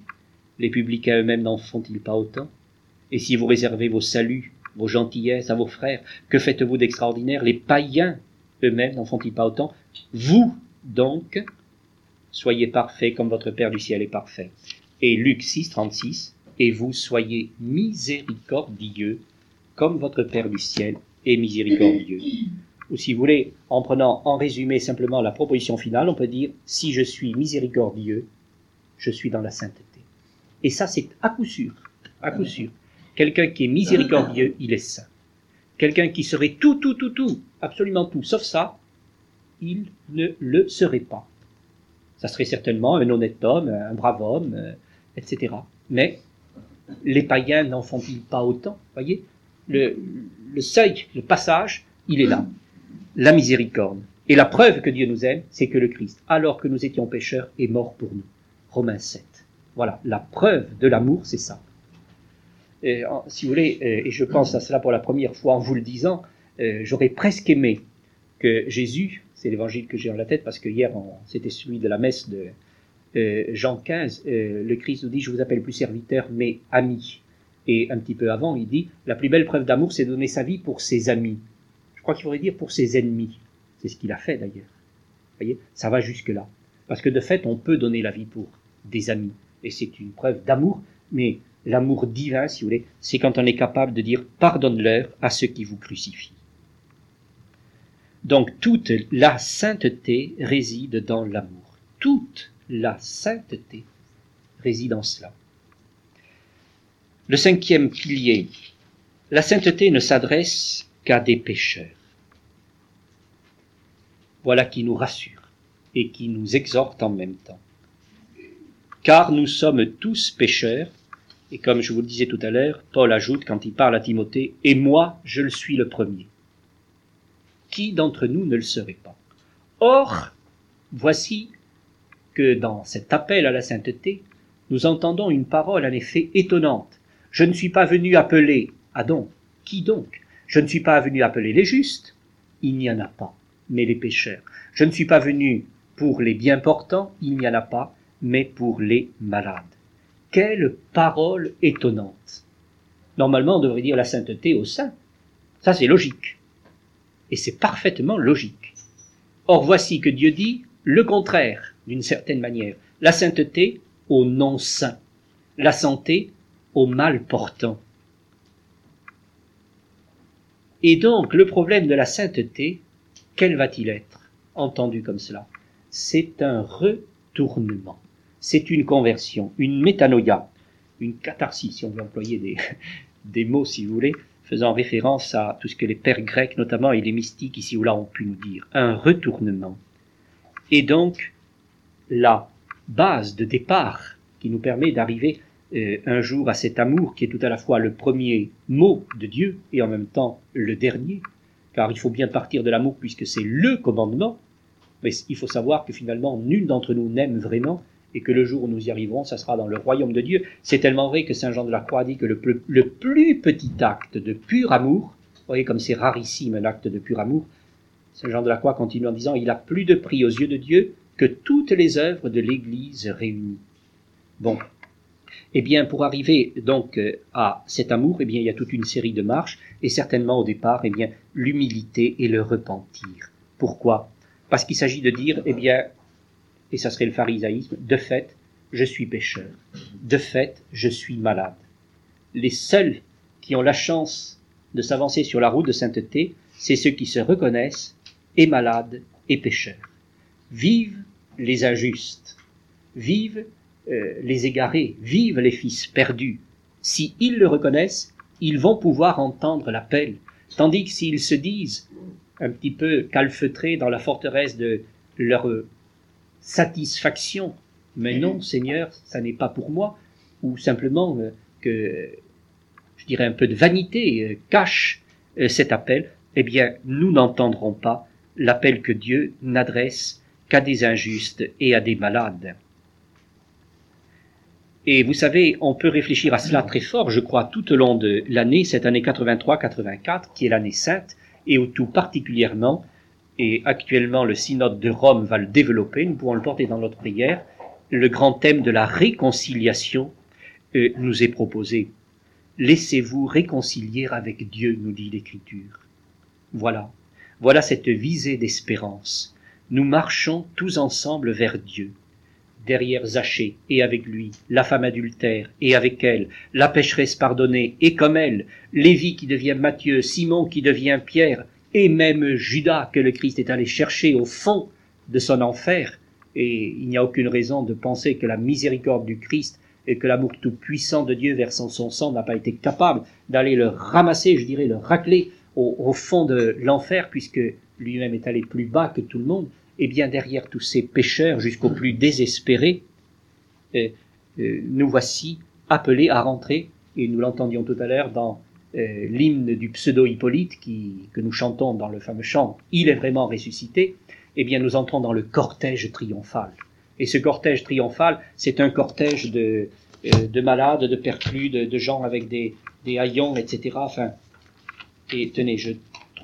Les publicains eux-mêmes n'en font-ils pas autant? Et si vous réservez vos saluts, vos gentillesses à vos frères, que faites-vous d'extraordinaire? Les païens eux-mêmes n'en font-ils pas autant? Vous, donc, soyez parfaits comme votre Père du ciel est parfait. Et Luc 6, 36, et vous soyez miséricordieux comme votre Père du ciel est miséricordieux ou si vous voulez, en prenant en résumé simplement la proposition finale, on peut dire si je suis miséricordieux, je suis dans la sainteté. Et ça, c'est à coup sûr, à coup sûr. Quelqu'un qui est miséricordieux, il est saint. Quelqu'un qui serait tout, tout, tout, tout, absolument tout, sauf ça, il ne le serait pas. Ça serait certainement un honnête homme, un brave homme, euh, etc. Mais les païens n'en font-ils pas autant? Voyez, le, le seuil, le passage, il est là la miséricorde. Et la preuve que Dieu nous aime, c'est que le Christ, alors que nous étions pécheurs, est mort pour nous. Romains 7. Voilà, la preuve de l'amour, c'est ça. Si vous voulez, euh, et je pense à cela pour la première fois en vous le disant, euh, j'aurais presque aimé que Jésus, c'est l'évangile que j'ai en la tête parce que hier c'était celui de la messe de euh, Jean 15, le Christ nous dit je vous appelle plus serviteur mais ami. Et un petit peu avant, il dit la plus belle preuve d'amour, c'est donner sa vie pour ses amis crois qu'il faudrait dire pour ses ennemis. C'est ce qu'il a fait d'ailleurs. Voyez, ça va jusque-là. Parce que de fait, on peut donner la vie pour des amis. Et c'est une preuve d'amour, mais l'amour divin, si vous voulez, c'est quand on est capable de dire pardonne-leur à ceux qui vous crucifient. Donc toute la sainteté réside dans l'amour. Toute la sainteté réside en cela. Le cinquième pilier, la sainteté ne s'adresse qu'à des pécheurs. Voilà qui nous rassure et qui nous exhorte en même temps. Car nous sommes tous pécheurs, et comme je vous le disais tout à l'heure, Paul ajoute quand il parle à Timothée, et moi je le suis le premier. Qui d'entre nous ne le serait pas? Or, voici que dans cet appel à la sainteté, nous entendons une parole en effet étonnante. Je ne suis pas venu appeler. Donc, qui donc? Je ne suis pas venu appeler les justes, il n'y en a pas, mais les pécheurs. Je ne suis pas venu pour les bien portants, il n'y en a pas, mais pour les malades. Quelle parole étonnante. Normalement, on devrait dire la sainteté au sein. Ça, c'est logique. Et c'est parfaitement logique. Or, voici que Dieu dit le contraire, d'une certaine manière. La sainteté au non-saint. La santé au mal portant. Et donc, le problème de la sainteté, quel va-t-il être, entendu comme cela? C'est un retournement. C'est une conversion, une métanoïa, une catharsis, si on veut employer des, des mots, si vous voulez, faisant référence à tout ce que les pères grecs, notamment, et les mystiques ici ou là ont pu nous dire. Un retournement. Et donc, la base de départ qui nous permet d'arriver euh, un jour à cet amour qui est tout à la fois le premier mot de Dieu et en même temps le dernier, car il faut bien partir de l'amour puisque c'est le commandement, mais il faut savoir que finalement nul d'entre nous n'aime vraiment et que le jour où nous y arriverons, ça sera dans le royaume de Dieu. C'est tellement vrai que Saint Jean de la Croix dit que le, le plus petit acte de pur amour, vous voyez comme c'est rarissime un acte de pur amour, Saint Jean de la Croix continue en disant, il a plus de prix aux yeux de Dieu que toutes les œuvres de l'Église réunies. Bon, eh bien, pour arriver donc euh, à cet amour, eh bien, il y a toute une série de marches, et certainement au départ, eh bien, l'humilité et le repentir. Pourquoi? Parce qu'il s'agit de dire, eh bien, et ça serait le pharisaïsme, de fait, je suis pécheur. De fait, je suis malade. Les seuls qui ont la chance de s'avancer sur la route de sainteté, c'est ceux qui se reconnaissent et malades et pécheurs. Vive les injustes. Vive euh, les égarés, vivent les fils perdus. Si ils le reconnaissent, ils vont pouvoir entendre l'appel, tandis que s'ils se disent un petit peu calfeutrés dans la forteresse de leur satisfaction, mais non, Seigneur, ça n'est pas pour moi, ou simplement euh, que, je dirais, un peu de vanité euh, cache cet appel, eh bien, nous n'entendrons pas l'appel que Dieu n'adresse qu'à des injustes et à des malades. Et vous savez, on peut réfléchir à cela très fort, je crois, tout au long de l'année, cette année 83-84, qui est l'année sainte, et où tout particulièrement, et actuellement le synode de Rome va le développer, nous pouvons le porter dans notre prière, le grand thème de la réconciliation euh, nous est proposé. Laissez-vous réconcilier avec Dieu, nous dit l'Écriture. Voilà, voilà cette visée d'espérance. Nous marchons tous ensemble vers Dieu derrière Zachée, et avec lui, la femme adultère, et avec elle, la pécheresse pardonnée, et comme elle, Lévi qui devient Matthieu, Simon qui devient Pierre, et même Judas que le Christ est allé chercher au fond de son enfer. Et il n'y a aucune raison de penser que la miséricorde du Christ et que l'amour tout-puissant de Dieu versant son sang n'a pas été capable d'aller le ramasser, je dirais, le racler au, au fond de l'enfer, puisque lui-même est allé plus bas que tout le monde et bien derrière tous ces pécheurs jusqu'aux plus désespérés, euh, euh, nous voici appelés à rentrer, et nous l'entendions tout à l'heure dans euh, l'hymne du pseudo-Hippolyte que nous chantons dans le fameux chant Il est vraiment ressuscité, eh bien nous entrons dans le cortège triomphal. Et ce cortège triomphal, c'est un cortège de, de malades, de perclus, de, de, gens avec des, des haillons, etc. Enfin, et tenez, je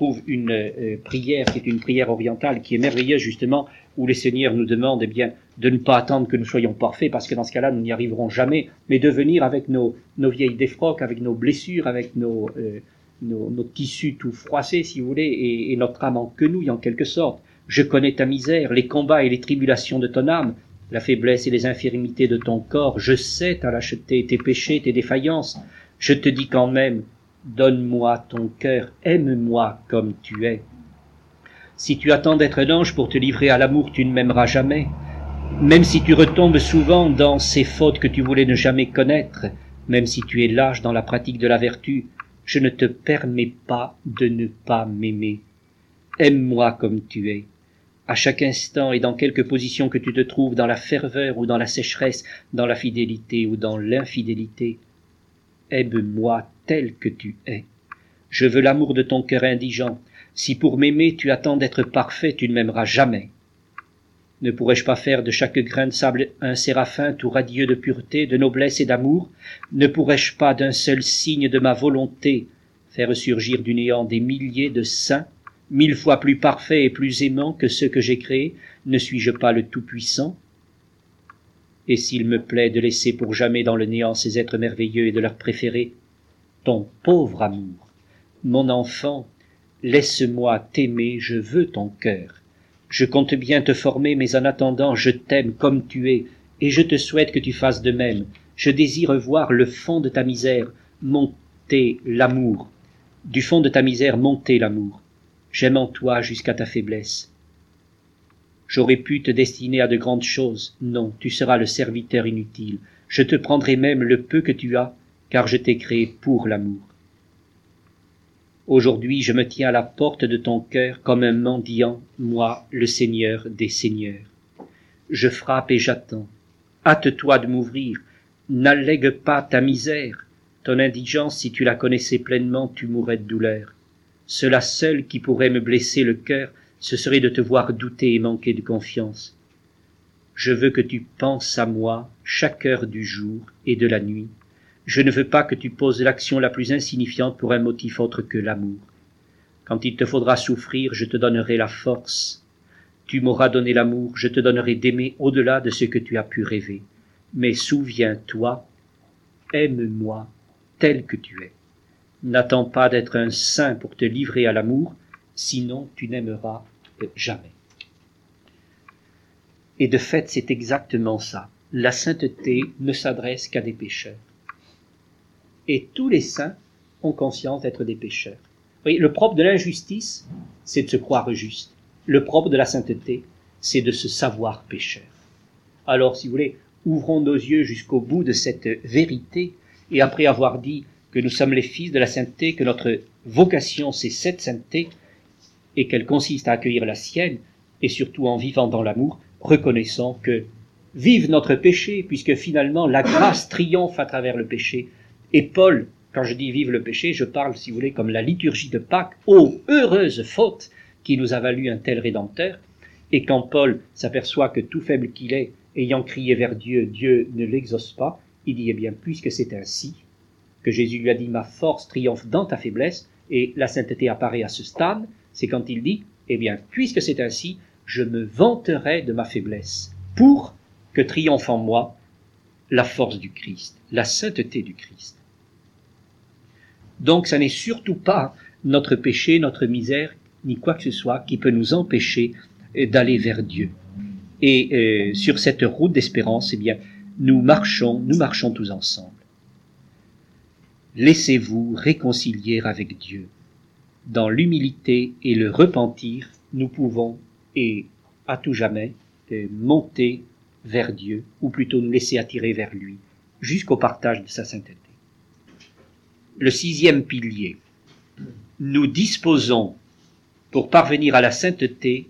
trouve une euh, prière qui est une prière orientale, qui est merveilleuse justement, où les seigneurs nous demandent eh bien, de ne pas attendre que nous soyons parfaits, parce que dans ce cas-là, nous n'y arriverons jamais, mais de venir avec nos, nos vieilles défroques, avec nos blessures, avec nos, euh, nos, nos, tissus tout froissés, si vous voulez, et, et notre âme en quenouille, en quelque sorte. Je connais ta misère, les combats et les tribulations de ton âme, la faiblesse et les infirmités de ton corps. Je sais ta lâcheté, tes péchés, tes défaillances. Je te dis quand même, Donne-moi ton cœur, aime-moi comme tu es. Si tu attends d'être un ange pour te livrer à l'amour, tu ne m'aimeras jamais. Même si tu retombes souvent dans ces fautes que tu voulais ne jamais connaître, même si tu es lâche dans la pratique de la vertu, je ne te permets pas de ne pas m'aimer. Aime-moi comme tu es. À chaque instant et dans quelque position que tu te trouves, dans la ferveur ou dans la sécheresse, dans la fidélité ou dans l'infidélité, aime-moi tel que tu es. Je veux l'amour de ton cœur indigent. Si pour m'aimer tu attends d'être parfait, tu ne m'aimeras jamais. Ne pourrais-je pas faire de chaque grain de sable un séraphin tout radieux de pureté, de noblesse et d'amour? Ne pourrais-je pas d'un seul signe de ma volonté faire surgir du néant des milliers de saints, mille fois plus parfaits et plus aimants que ceux que j'ai créés? Ne suis-je pas le Tout-Puissant? Et s'il me plaît de laisser pour jamais dans le néant ces êtres merveilleux et de leur préférer ton pauvre amour. Mon enfant, laisse-moi t'aimer, je veux ton cœur. Je compte bien te former, mais en attendant, je t'aime comme tu es, et je te souhaite que tu fasses de même. Je désire voir le fond de ta misère monter l'amour, du fond de ta misère monter l'amour. J'aime en toi jusqu'à ta faiblesse. J'aurais pu te destiner à de grandes choses. Non, tu seras le serviteur inutile. Je te prendrai même le peu que tu as, car je t'ai créé pour l'amour. Aujourd'hui je me tiens à la porte de ton cœur comme un mendiant, moi, le Seigneur des Seigneurs. Je frappe et j'attends. Hâte-toi de m'ouvrir. N'allègue pas ta misère. Ton indigence, si tu la connaissais pleinement, tu mourrais de douleur. Cela seul qui pourrait me blesser le cœur, ce serait de te voir douter et manquer de confiance. Je veux que tu penses à moi chaque heure du jour et de la nuit. Je ne veux pas que tu poses l'action la plus insignifiante pour un motif autre que l'amour. Quand il te faudra souffrir, je te donnerai la force. Tu m'auras donné l'amour, je te donnerai d'aimer au-delà de ce que tu as pu rêver. Mais souviens-toi, aime-moi tel que tu es. N'attends pas d'être un saint pour te livrer à l'amour, sinon tu n'aimeras jamais. Et de fait, c'est exactement ça. La sainteté ne s'adresse qu'à des pécheurs. Et tous les saints ont conscience d'être des pécheurs. Le propre de l'injustice, c'est de se croire juste. Le propre de la sainteté, c'est de se savoir pécheur. Alors, si vous voulez, ouvrons nos yeux jusqu'au bout de cette vérité, et après avoir dit que nous sommes les fils de la sainteté, que notre vocation c'est cette sainteté, et qu'elle consiste à accueillir la sienne, et surtout en vivant dans l'amour, reconnaissant que vive notre péché, puisque finalement la grâce triomphe à travers le péché. Et Paul, quand je dis vive le péché, je parle, si vous voulez, comme la liturgie de Pâques, ô heureuse faute qui nous a valu un tel Rédempteur. Et quand Paul s'aperçoit que tout faible qu'il est, ayant crié vers Dieu, Dieu ne l'exauce pas, il dit, eh bien, puisque c'est ainsi, que Jésus lui a dit, ma force triomphe dans ta faiblesse, et la sainteté apparaît à ce stade, c'est quand il dit, eh bien, puisque c'est ainsi, je me vanterai de ma faiblesse, pour que triomphe en moi la force du Christ, la sainteté du Christ. Donc, ça n'est surtout pas notre péché, notre misère, ni quoi que ce soit qui peut nous empêcher euh, d'aller vers Dieu. Et euh, sur cette route d'espérance, eh bien, nous marchons, nous marchons tous ensemble. Laissez-vous réconcilier avec Dieu dans l'humilité et le repentir, nous pouvons, et à tout jamais, monter vers Dieu, ou plutôt nous laisser attirer vers lui, jusqu'au partage de sa sainteté. Le sixième pilier. Nous disposons, pour parvenir à la sainteté,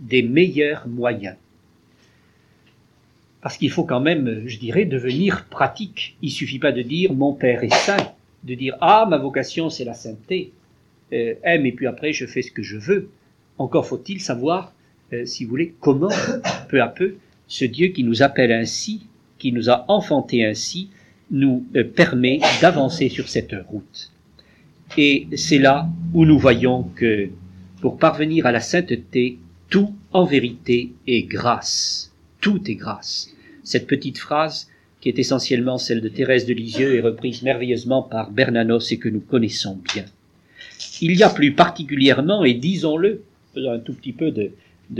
des meilleurs moyens. Parce qu'il faut quand même, je dirais, devenir pratique. Il suffit pas de dire mon Père est saint, de dire ah ma vocation c'est la sainteté. Euh, aime puis après je fais ce que je veux. Encore faut-il savoir, euh, si vous voulez, comment, peu à peu, ce Dieu qui nous appelle ainsi, qui nous a enfantés ainsi, nous euh, permet d'avancer sur cette route. Et c'est là où nous voyons que pour parvenir à la sainteté, tout en vérité est grâce. Tout est grâce. Cette petite phrase, qui est essentiellement celle de Thérèse de Lisieux, est reprise merveilleusement par Bernanos et que nous connaissons bien. Il y a plus particulièrement, et disons-le, faisant un tout petit peu de,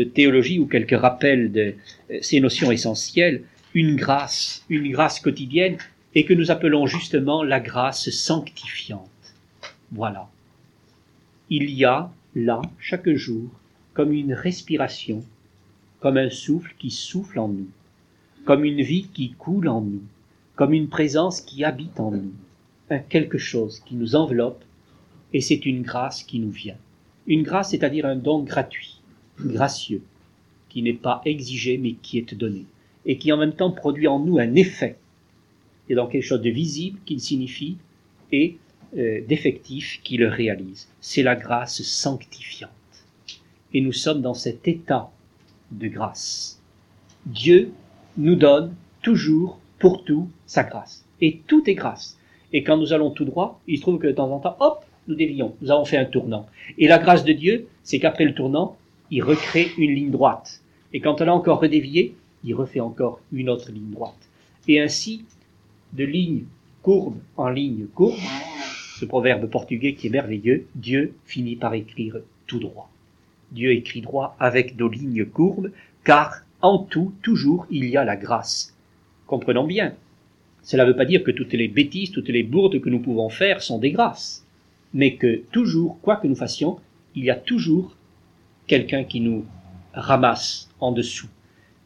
théologie ou quelques rappels de euh, ces notions essentielles, une grâce, une grâce quotidienne, et que nous appelons justement la grâce sanctifiante. Voilà. Il y a là, chaque jour, comme une respiration, comme un souffle qui souffle en nous, comme une vie qui coule en nous, comme une présence qui habite en nous, un quelque chose qui nous enveloppe et c'est une grâce qui nous vient. Une grâce, c'est-à-dire un don gratuit, gracieux, qui n'est pas exigé mais qui est donné, et qui en même temps produit en nous un effet, donc quelque chose de visible qu'il signifie, et euh, d'effectif qui le réalise. C'est la grâce sanctifiante. Et nous sommes dans cet état de grâce. Dieu nous donne toujours, pour tout, sa grâce. Et tout est grâce. Et quand nous allons tout droit, il se trouve que de temps en temps, hop, nous dévions, nous avons fait un tournant. Et la grâce de Dieu, c'est qu'après le tournant, il recrée une ligne droite. Et quand on a encore redévié, il refait encore une autre ligne droite. Et ainsi, de ligne courbe en ligne courbe, ce proverbe portugais qui est merveilleux, Dieu finit par écrire tout droit. Dieu écrit droit avec nos lignes courbes, car en tout, toujours, il y a la grâce. Comprenons bien, cela ne veut pas dire que toutes les bêtises, toutes les bourdes que nous pouvons faire sont des grâces, mais que toujours, quoi que nous fassions, il y a toujours quelqu'un qui nous ramasse en dessous,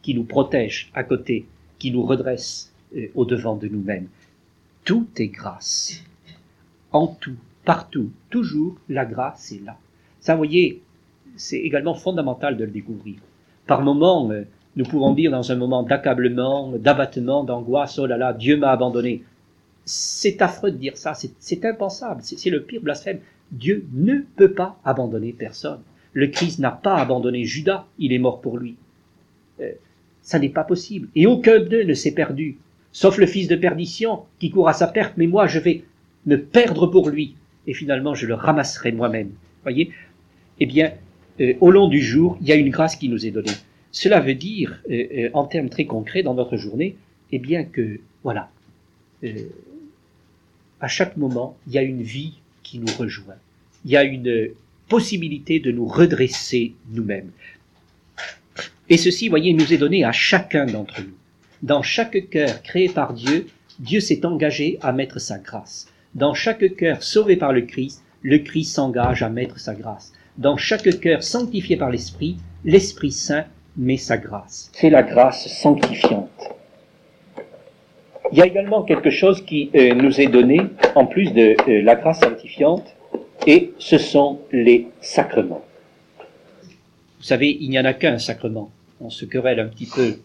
qui nous protège à côté, qui nous redresse euh, au devant de nous-mêmes. Tout est grâce. En tout, partout, toujours, la grâce est là. Ça, vous voyez, c'est également fondamental de le découvrir. Par moments, euh, nous pouvons dire dans un moment d'accablement, d'abattement, d'angoisse, oh là là, Dieu m'a abandonné. C'est affreux de dire ça, c'est impensable, c'est le pire blasphème. Dieu ne peut pas abandonner personne. Le Christ n'a pas abandonné Judas, il est mort pour lui. Euh, ça n'est pas possible. Et aucun d'eux ne s'est perdu, sauf le fils de perdition qui court à sa perte, mais moi je vais me perdre pour lui, et finalement je le ramasserai moi-même. Voyez? Eh bien, euh, au long du jour, il y a une grâce qui nous est donnée. Cela veut dire, euh, en termes très concrets, dans notre journée, eh bien que, voilà, à chaque moment, il y a une vie qui nous rejoint. Il y a une possibilité de nous redresser nous-mêmes. Et ceci, voyez, nous est donné à chacun d'entre nous. Dans chaque cœur créé par Dieu, Dieu s'est engagé à mettre sa grâce. Dans chaque cœur sauvé par le Christ, le Christ s'engage à mettre sa grâce. Dans chaque cœur sanctifié par l'Esprit, l'Esprit Saint met sa grâce. C'est la grâce sanctifiante. Il y a également quelque chose qui euh, nous est donné, en plus de euh, la grâce sanctifiante, et ce sont les sacrements. Vous savez, il n'y en a qu'un sacrement. On se querelle un petit peu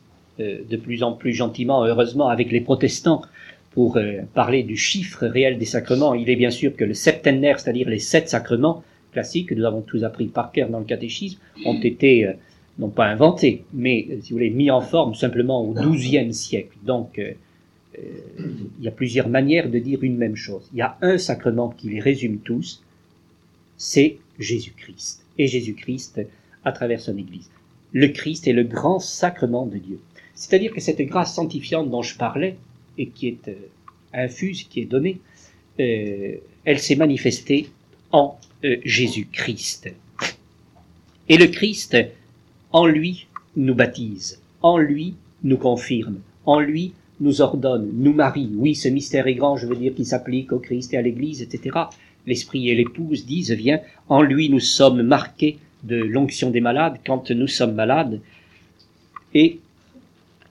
de plus en plus gentiment, heureusement, avec les protestants pour parler du chiffre réel des sacrements. Il est bien sûr que le septennaire, c'est-à-dire les sept sacrements classiques que nous avons tous appris par cœur dans le catéchisme, ont été non pas inventés, mais, si vous voulez, mis en forme simplement au XIIe siècle. Donc, euh, il y a plusieurs manières de dire une même chose. Il y a un sacrement qui les résume tous, c'est Jésus-Christ. Et Jésus-Christ à travers son Église. Le Christ est le grand sacrement de Dieu. C'est-à-dire que cette grâce sanctifiante dont je parlais, et qui est euh, infuse, qui est donnée, euh, elle s'est manifestée en Jésus-Christ. Et le Christ, en lui, nous baptise, en lui, nous confirme, en lui, nous ordonne, nous marie. Oui, ce mystère est grand, je veux dire, qui s'applique au Christ et à l'Église, etc. L'Esprit et l'Épouse disent, viens, en lui nous sommes marqués de l'onction des malades quand nous sommes malades, et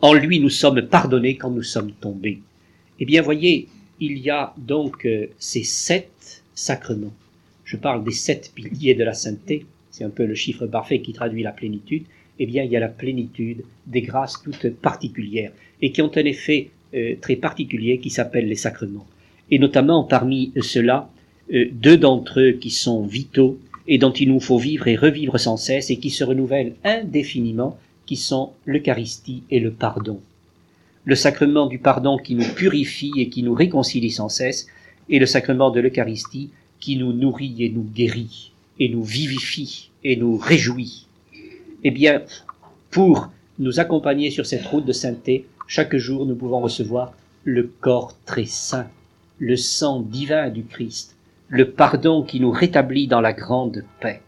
en lui nous sommes pardonnés quand nous sommes tombés. Eh bien, voyez, il y a donc euh, ces sept sacrements. Je parle des sept piliers de la sainteté, c'est un peu le chiffre parfait qui traduit la plénitude. Eh bien, il y a la plénitude des grâces toutes particulières et qui ont un effet euh, très particulier qui s'appelle les sacrements. Et notamment parmi ceux-là, euh, deux d'entre eux qui sont vitaux et dont il nous faut vivre et revivre sans cesse et qui se renouvellent indéfiniment, qui sont l'Eucharistie et le pardon. Le sacrement du pardon qui nous purifie et qui nous réconcilie sans cesse, et le sacrement de l'Eucharistie qui nous nourrit et nous guérit, et nous vivifie et nous réjouit. Eh bien, pour nous accompagner sur cette route de sainteté, chaque jour, nous pouvons recevoir le corps très saint, le sang divin du Christ, le pardon qui nous rétablit dans la grande paix.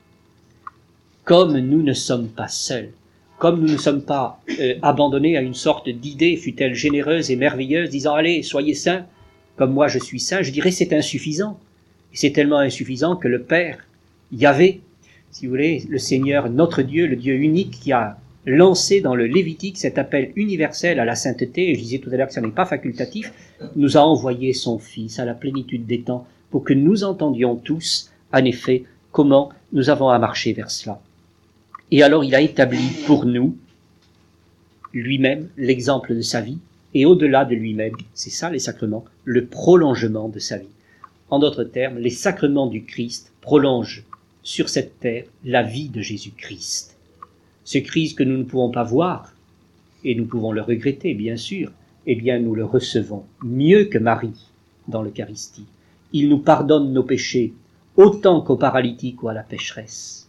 Comme nous ne sommes pas seuls, comme nous ne sommes pas euh, abandonnés à une sorte d'idée, fut-elle généreuse et merveilleuse, disant allez, soyez saints, comme moi je suis saint, je dirais c'est insuffisant. Et c'est tellement insuffisant que le Père, Yahvé, si vous voulez, le Seigneur, notre Dieu, le Dieu unique qui a lancé dans le Lévitique cet appel universel à la sainteté, et je disais tout à l'heure que ce n'est pas facultatif, nous a envoyé son Fils à la plénitude des temps pour que nous entendions tous, en effet, comment nous avons à marcher vers cela. Et alors il a établi pour nous lui-même l'exemple de sa vie, et au-delà de lui-même, c'est ça les sacrements, le prolongement de sa vie. En d'autres termes, les sacrements du Christ prolongent sur cette terre la vie de Jésus-Christ. Ce Christ que nous ne pouvons pas voir, et nous pouvons le regretter, bien sûr, eh bien nous le recevons mieux que Marie dans l'Eucharistie. Il nous pardonne nos péchés autant qu'au paralytique ou à la pécheresse.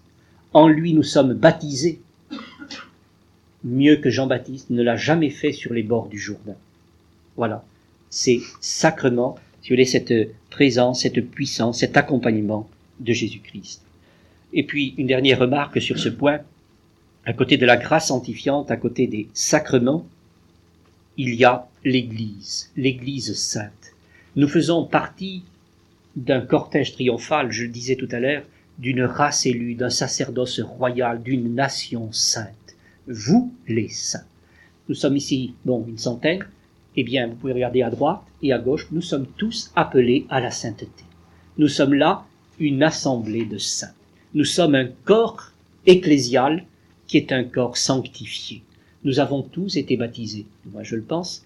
En lui nous sommes baptisés mieux que Jean-Baptiste ne l'a jamais fait sur les bords du Jourdain. Voilà, ces sacrements si vous voulez, cette présence, cette puissance, cet accompagnement de Jésus-Christ. Et puis, une dernière remarque sur ce point. À côté de la grâce sanctifiante, à côté des sacrements, il y a l'Église, l'Église sainte. Nous faisons partie d'un cortège triomphal, je le disais tout à l'heure, d'une race élue, d'un sacerdoce royal, d'une nation sainte. Vous, les saints. Nous sommes ici, bon, une centaine. Eh bien, vous pouvez regarder à droite et à gauche, nous sommes tous appelés à la sainteté. Nous sommes là une assemblée de saints. Nous sommes un corps ecclésial qui est un corps sanctifié. Nous avons tous été baptisés, moi je le pense,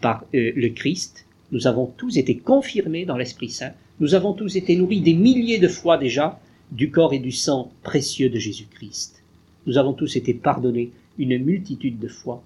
par euh, le Christ. Nous avons tous été confirmés dans l'Esprit Saint. Nous avons tous été nourris des milliers de fois déjà du corps et du sang précieux de Jésus-Christ. Nous avons tous été pardonnés une multitude de fois.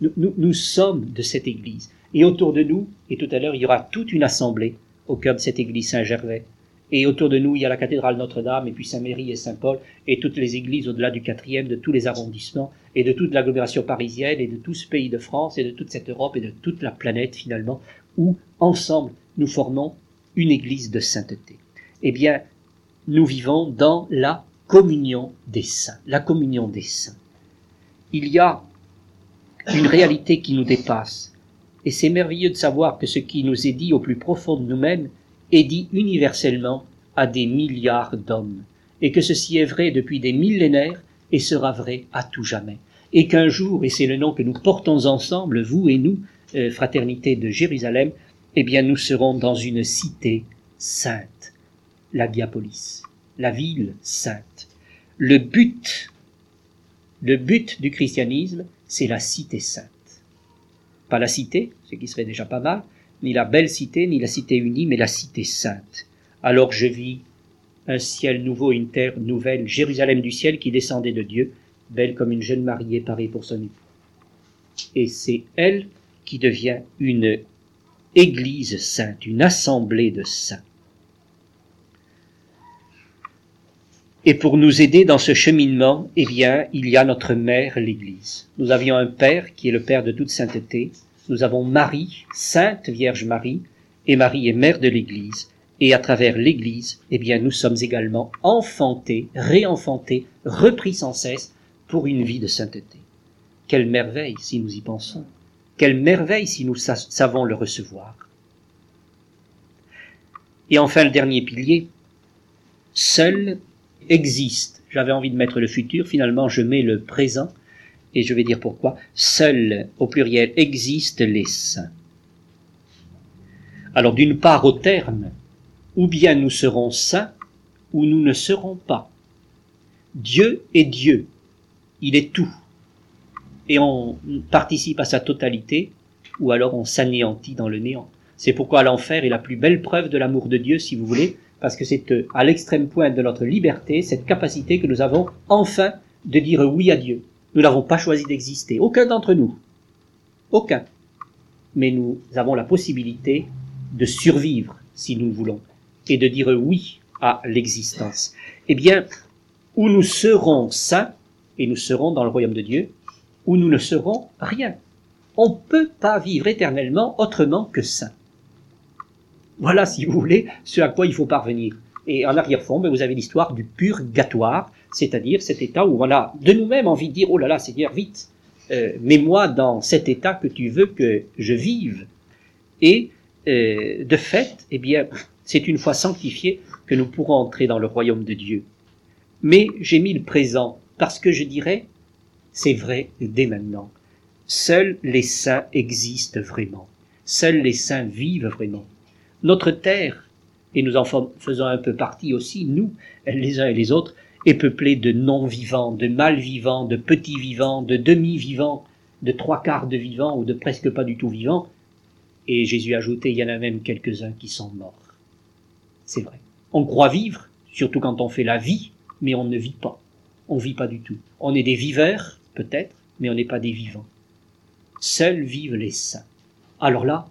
Nous, nous, nous, sommes de cette Église. Et autour de nous, et tout à l'heure, il y aura toute une assemblée au cœur de cette Église Saint-Gervais. Et autour de nous, il y a la cathédrale Notre-Dame, et puis Saint-Méry et Saint-Paul, et toutes les églises au-delà du quatrième, de tous les arrondissements, et de toute l'agglomération parisienne, et de tout ce pays de France, et de toute cette Europe, et de toute la planète finalement, où, ensemble, nous formons une église de sainteté. Eh bien, nous vivons dans la communion des saints, la communion des saints. Il y a une réalité qui nous dépasse, et c'est merveilleux de savoir que ce qui nous est dit au plus profond de nous-mêmes est dit universellement à des milliards d'hommes, et que ceci est vrai depuis des millénaires et sera vrai à tout jamais, et qu'un jour, et c'est le nom que nous portons ensemble, vous et nous, euh, fraternité de Jérusalem, eh bien nous serons dans une cité sainte la Diapolis, la ville sainte. Le but, le but du christianisme, c'est la cité sainte. Pas la cité, ce qui serait déjà pas mal, ni la belle cité, ni la cité unie, mais la cité sainte. Alors je vis un ciel nouveau, une terre nouvelle, Jérusalem du ciel qui descendait de Dieu, belle comme une jeune mariée parée pour son époux. Et c'est elle qui devient une église sainte, une assemblée de saints. Et pour nous aider dans ce cheminement, eh bien, il y a notre mère, l'Église. Nous avions un Père qui est le Père de toute sainteté. Nous avons Marie, Sainte Vierge Marie, et Marie est mère de l'Église. Et à travers l'Église, eh bien, nous sommes également enfantés, réenfantés, repris sans cesse pour une vie de sainteté. Quelle merveille si nous y pensons. Quelle merveille si nous savons le recevoir. Et enfin, le dernier pilier, seul existe. J'avais envie de mettre le futur, finalement je mets le présent, et je vais dire pourquoi. Seuls, au pluriel, existent les saints. Alors d'une part au terme, ou bien nous serons saints, ou nous ne serons pas. Dieu est Dieu, il est tout, et on participe à sa totalité, ou alors on s'anéantit dans le néant. C'est pourquoi l'enfer est la plus belle preuve de l'amour de Dieu, si vous voulez, parce que c'est euh, à l'extrême pointe de notre liberté, cette capacité que nous avons enfin de dire oui à Dieu. Nous n'avons pas choisi d'exister, aucun d'entre nous. Aucun. Mais nous avons la possibilité de survivre, si nous voulons, et de dire oui à l'existence. Eh bien, où nous serons saints, et nous serons dans le royaume de Dieu, où nous ne serons rien. On ne peut pas vivre éternellement autrement que saint. Voilà, si vous voulez, ce à quoi il faut parvenir. Et en arrière-fond, ben, vous avez l'histoire du purgatoire, c'est-à-dire cet état où on a de nous-mêmes envie de dire, oh là là, Seigneur, vite, euh, mets-moi dans cet état que tu veux que je vive. Et euh, de fait, eh bien, c'est une fois sanctifié que nous pourrons entrer dans le royaume de Dieu. Mais j'ai mis le présent parce que je dirais, c'est vrai dès maintenant. Seuls les saints existent vraiment. Seuls les saints vivent vraiment. Notre terre, et nous en faisons un peu partie aussi, nous, les uns et les autres, est peuplée de non-vivants, de mal-vivants, de petits vivants, de demi-vivants, de trois quarts de vivants ou de presque pas du tout vivants. Et Jésus a ajouté, il y en a même quelques-uns qui sont morts. C'est vrai. On croit vivre, surtout quand on fait la vie, mais on ne vit pas. On vit pas du tout. On est des viveurs, peut-être, mais on n'est pas des vivants. Seuls vivent les saints. Alors là,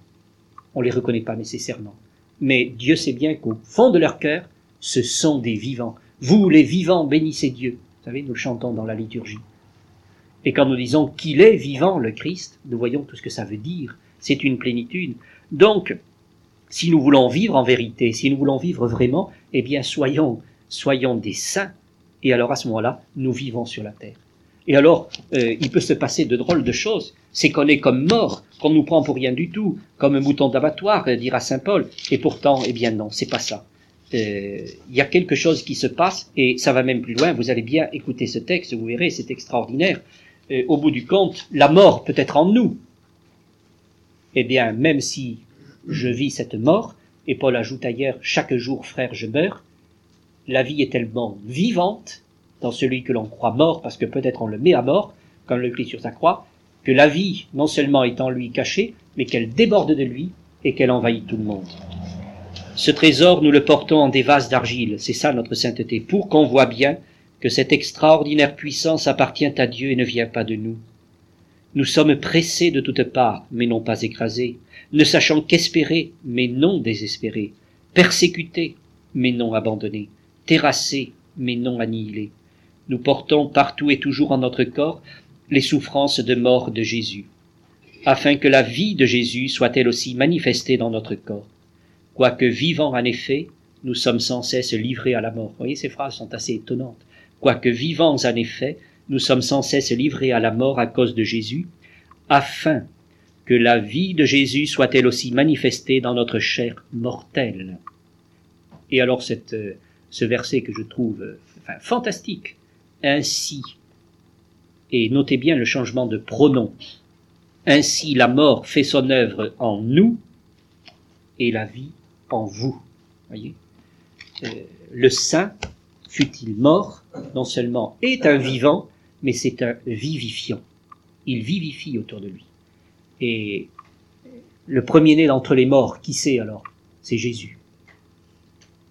on les reconnaît pas nécessairement mais Dieu sait bien qu'au fond de leur cœur, ce sont des vivants. Vous, les vivants, bénissez Dieu. Vous savez, nous chantons dans la liturgie. Et quand nous disons qu'il est vivant, le Christ, nous voyons tout ce que ça veut dire. C'est une plénitude. Donc, Si nous voulons vivre en vérité, si nous voulons vivre vraiment, eh bien soyons, soyons des saints. Et alors à ce moment-là, nous vivons sur la terre. Et alors, euh, il peut se passer de drôles de choses. C'est qu'on est comme mort, qu'on nous prend pour rien du tout, comme un mouton d'abattoir, euh, dira saint Paul. Et pourtant, eh bien non, c'est pas ça. Euh, il y a quelque chose qui se passe, et ça va même plus loin. Vous allez bien écouter ce texte, vous verrez, c'est extraordinaire. au bout du compte, la mort peut être en nous. Eh bien, même si je vis cette mort, et Paul ajoute ailleurs, chaque jour, frère, je meurs, la vie est tellement vivante dans celui que l'on croit mort, parce que peut-être on le met à mort, comme le Christ sur sa croix, que la vie non seulement est en lui cachée, mais qu'elle déborde de lui et qu'elle envahit tout le monde. Ce trésor, nous le portons en des vases d'argile, c'est ça notre sainteté, pour qu'on voit bien que cette extraordinaire puissance appartient à Dieu et ne vient pas de nous. Nous sommes pressés de toutes parts, mais non pas écrasés, ne sachant qu'espérer, mais non désespérer, persécutés, mais non abandonnés, terrassés, mais non annihilés. Nous portons partout et toujours en notre corps les souffrances de mort de Jésus, afin que la vie de Jésus soit elle aussi manifestée dans notre corps. Quoique vivant en effet, nous sommes sans cesse livrés à la mort. Vous voyez, ces phrases sont assez étonnantes. Quoique vivants en effet, nous sommes sans cesse livrés à la mort à cause de Jésus, afin que la vie de Jésus soit elle aussi manifestée dans notre chair mortelle. Et alors cette, euh, ce verset que je trouve euh, fantastique, ainsi, et notez bien le changement de pronom, ainsi la mort fait son œuvre en nous et la vie en vous. Voyez? Euh, le saint, fut-il mort, non seulement est un vivant, mais c'est un vivifiant. Il vivifie autour de lui. Et le premier-né d'entre les morts, qui c'est alors? C'est Jésus.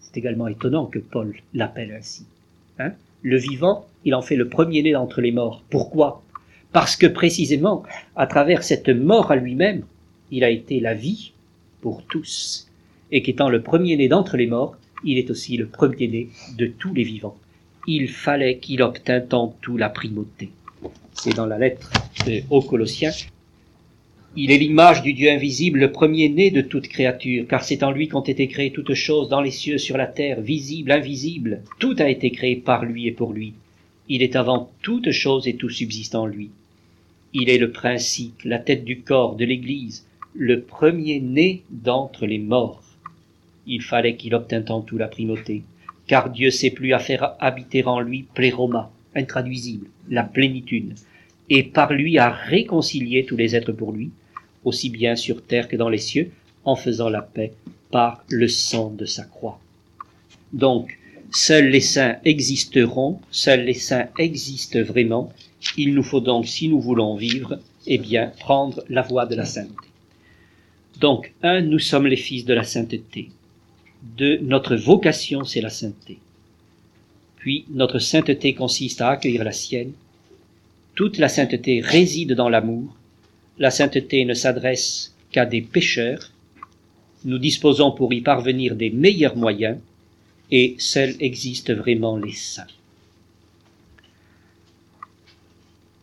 C'est également étonnant que Paul l'appelle ainsi. Hein? Le vivant, il en fait le premier-né d'entre les morts. Pourquoi? Parce que précisément, à travers cette mort à lui-même, il a été la vie pour tous. Et qu'étant le premier-né d'entre les morts, il est aussi le premier-né de tous les vivants. Il fallait qu'il obtînt en tout la primauté. C'est dans la lettre aux Colossiens il est l'image du Dieu invisible, le premier-né de toute créature, car c'est en lui qu'ont été créées toutes choses dans les cieux, sur la terre, visibles, invisibles. Tout a été créé par lui et pour lui. Il est avant toute chose et tout subsiste en lui. Il est le principe, la tête du corps de l'Église, le premier-né d'entre les morts. Il fallait qu'il obtînt en tout la primauté, car Dieu sait plus à faire habiter en lui pléroma, intraduisible, la plénitude, et par lui à réconcilier tous les êtres pour lui, aussi bien sur terre que dans les cieux, en faisant la paix par le sang de sa croix. Donc, seuls les saints existeront, seuls les saints existent vraiment. Il nous faut donc, si nous voulons vivre, eh bien, prendre la voie de la sainteté. Donc, un, nous sommes les fils de la sainteté. Deux, notre vocation, c'est la sainteté. Puis, notre sainteté consiste à accueillir la sienne. Toute la sainteté réside dans l'amour, la sainteté ne s'adresse qu'à des pécheurs, nous disposons pour y parvenir des meilleurs moyens, et seuls existent vraiment les saints.